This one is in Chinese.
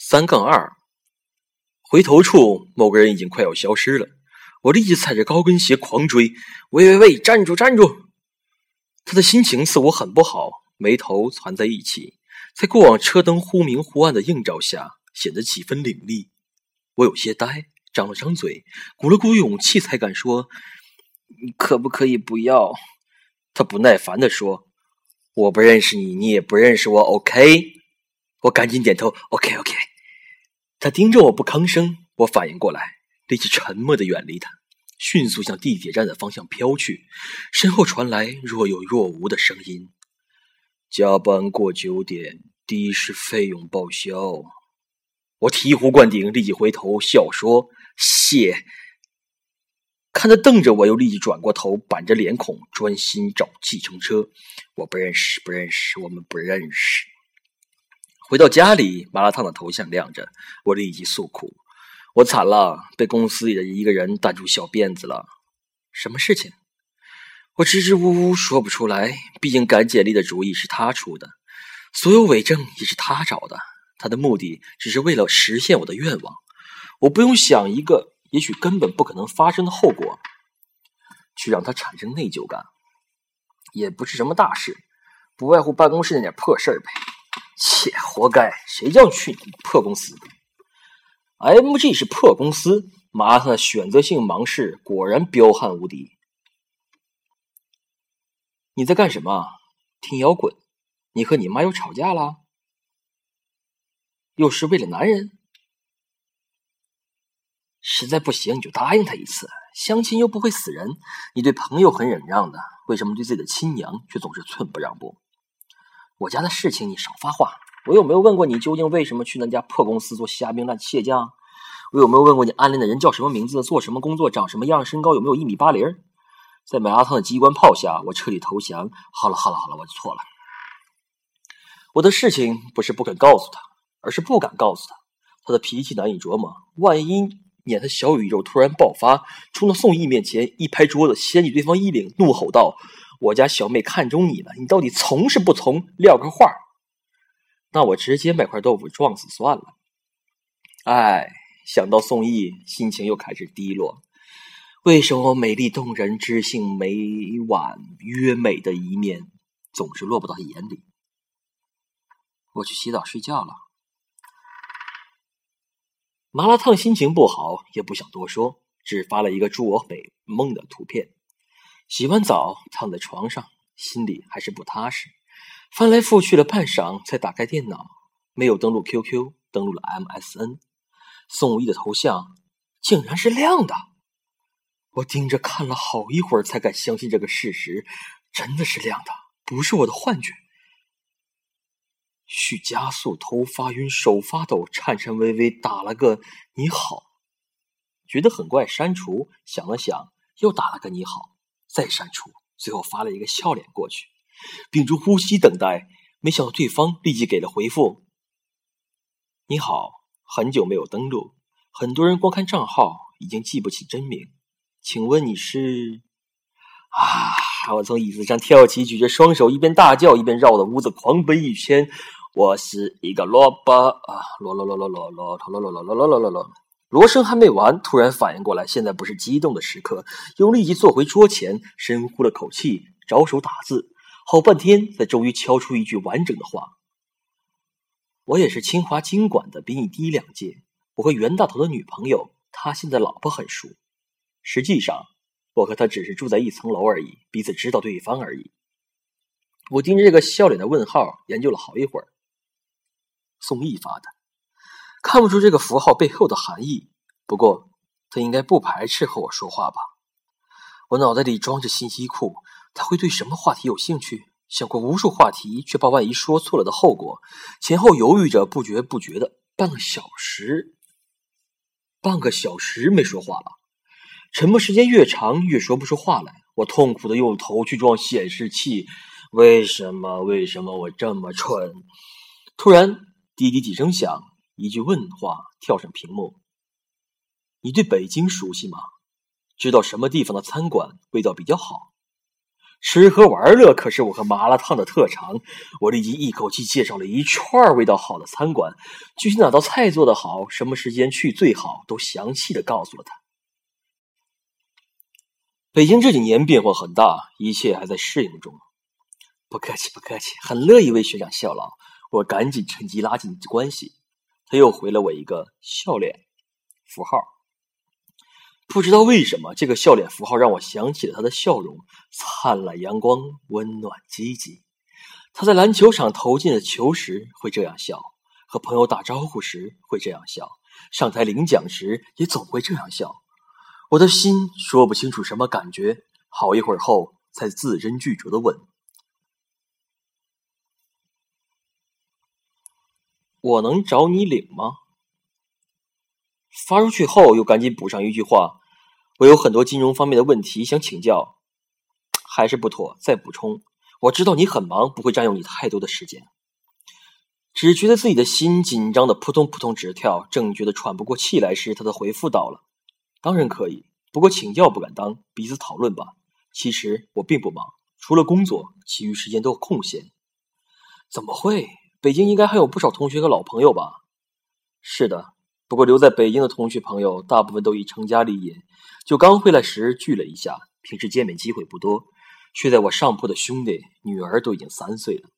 三杠二，回头处某个人已经快要消失了，我立即踩着高跟鞋狂追。喂喂喂，站住站住！他的心情似乎很不好，眉头攒在一起，在过往车灯忽明忽暗的映照下，显得几分凌厉。我有些呆，张了张嘴，鼓了鼓勇气，才敢说：“你可不可以不要？”他不耐烦地说：“我不认识你，你也不认识我，OK？” 我赶紧点头：“OK，OK。”他盯着我不吭声，我反应过来，立即沉默的远离他，迅速向地铁站的方向飘去。身后传来若有若无的声音：“加班过九点，的士费用报销。”我醍醐灌顶，立即回头笑说：“谢。”看他瞪着我，又立即转过头，板着脸孔，专心找计程车。我不认识，不认识，我们不认识。回到家里，麻辣烫的头像亮着，我立即诉苦：“我惨了，被公司里的一个人逮住小辫子了。”什么事情？我支支吾吾说不出来。毕竟改简历的主意是他出的，所有伪证也是他找的。他的目的只是为了实现我的愿望。我不用想一个也许根本不可能发生的后果，去让他产生内疚感，也不是什么大事，不外乎办公室那点破事儿呗。切，活该！谁叫你去你破公司？MG 是破公司，麻他的选择性盲视果然彪悍无敌。你在干什么？听摇滚？你和你妈又吵架了？又是为了男人？实在不行你就答应他一次，相亲又不会死人。你对朋友很忍让的，为什么对自己的亲娘却总是寸步让步？我家的事情你少发话。我有没有问过你究竟为什么去那家破公司做虾兵烂蟹将？我有没有问过你暗恋的人叫什么名字、做什么工作、长什么样、身高有没有一米八零？在麻辣烫的机关炮下，我彻底投降。好了好了好了，我错了。我的事情不是不肯告诉他，而是不敢告诉他。他的脾气难以琢磨，万一撵他小宇宙突然爆发，冲到宋毅面前一拍桌子，掀起对方衣领，怒吼道。我家小妹看中你了，你到底从是不从？撂个话，那我直接买块豆腐撞死算了。哎，想到宋毅，心情又开始低落。为什么美丽动人、知性美婉约美的一面，总是落不到眼里？我去洗澡睡觉了。麻辣烫心情不好，也不想多说，只发了一个祝我美梦的图片。洗完澡，躺在床上，心里还是不踏实。翻来覆去了半晌，才打开电脑，没有登录 QQ，登录了 MSN。宋毅的头像竟然是亮的！我盯着看了好一会儿，才敢相信这个事实，真的是亮的，不是我的幻觉。许加速，头发晕，手发抖，颤颤巍巍打了个你好，觉得很怪，删除。想了想，又打了个你好。再删除，最后发了一个笑脸过去，屏住呼吸等待。没想到对方立即给了回复：“你好，很久没有登录，很多人光看账号已经记不起真名，请问你是？”啊！我从椅子上跳起，举着双手，一边大叫，一边绕着屋子狂奔一圈。我是一个萝卜啊，萝萝萝萝萝萝萝萝萝萝萝萝萝。罗生还没完，突然反应过来，现在不是激动的时刻，又立即坐回桌前，深呼了口气，着手打字，好半天才终于敲出一句完整的话：“我也是清华经管的，比你低两届。我和袁大头的女朋友，他现在老婆很熟。实际上，我和他只是住在一层楼而已，彼此知道对方而已。”我盯着这个笑脸的问号，研究了好一会儿。宋毅发的。看不出这个符号背后的含义，不过他应该不排斥和我说话吧？我脑袋里装着信息库，他会对什么话题有兴趣？想过无数话题，却怕万一说错了的后果。前后犹豫着，不觉不觉的半个小时，半个小时没说话了。沉默时间越长，越说不出话来。我痛苦的用头去撞显示器，为什么？为什么我这么蠢？突然，滴滴几声响。一句问话跳上屏幕。你对北京熟悉吗？知道什么地方的餐馆味道比较好？吃喝玩乐可是我和麻辣烫的特长。我立即一口气介绍了一串味道好的餐馆，具体哪道菜做得好，什么时间去最好，都详细的告诉了他。北京这几年变化很大，一切还在适应中。不客气，不客气，很乐意为学长效劳。我赶紧趁机拉近关系。他又回了我一个笑脸符号。不知道为什么，这个笑脸符号让我想起了他的笑容，灿烂阳光，温暖积极。他在篮球场投进了球时会这样笑，和朋友打招呼时会这样笑，上台领奖时也总会这样笑。我的心说不清楚什么感觉，好一会儿后才字斟句酌的问：“我能找你领吗？”发出去后又赶紧补上一句话：“我有很多金融方面的问题想请教。”还是不妥，再补充：“我知道你很忙，不会占用你太多的时间。”只觉得自己的心紧张的扑通扑通直跳，正觉得喘不过气来时，他的回复到了。当然可以，不过请教不敢当，彼此讨论吧。其实我并不忙，除了工作，其余时间都空闲。怎么会？北京应该还有不少同学和老朋友吧？是的，不过留在北京的同学朋友大部分都已成家立业，就刚回来时聚了一下，平时见面机会不多。睡在我上铺的兄弟，女儿都已经三岁了。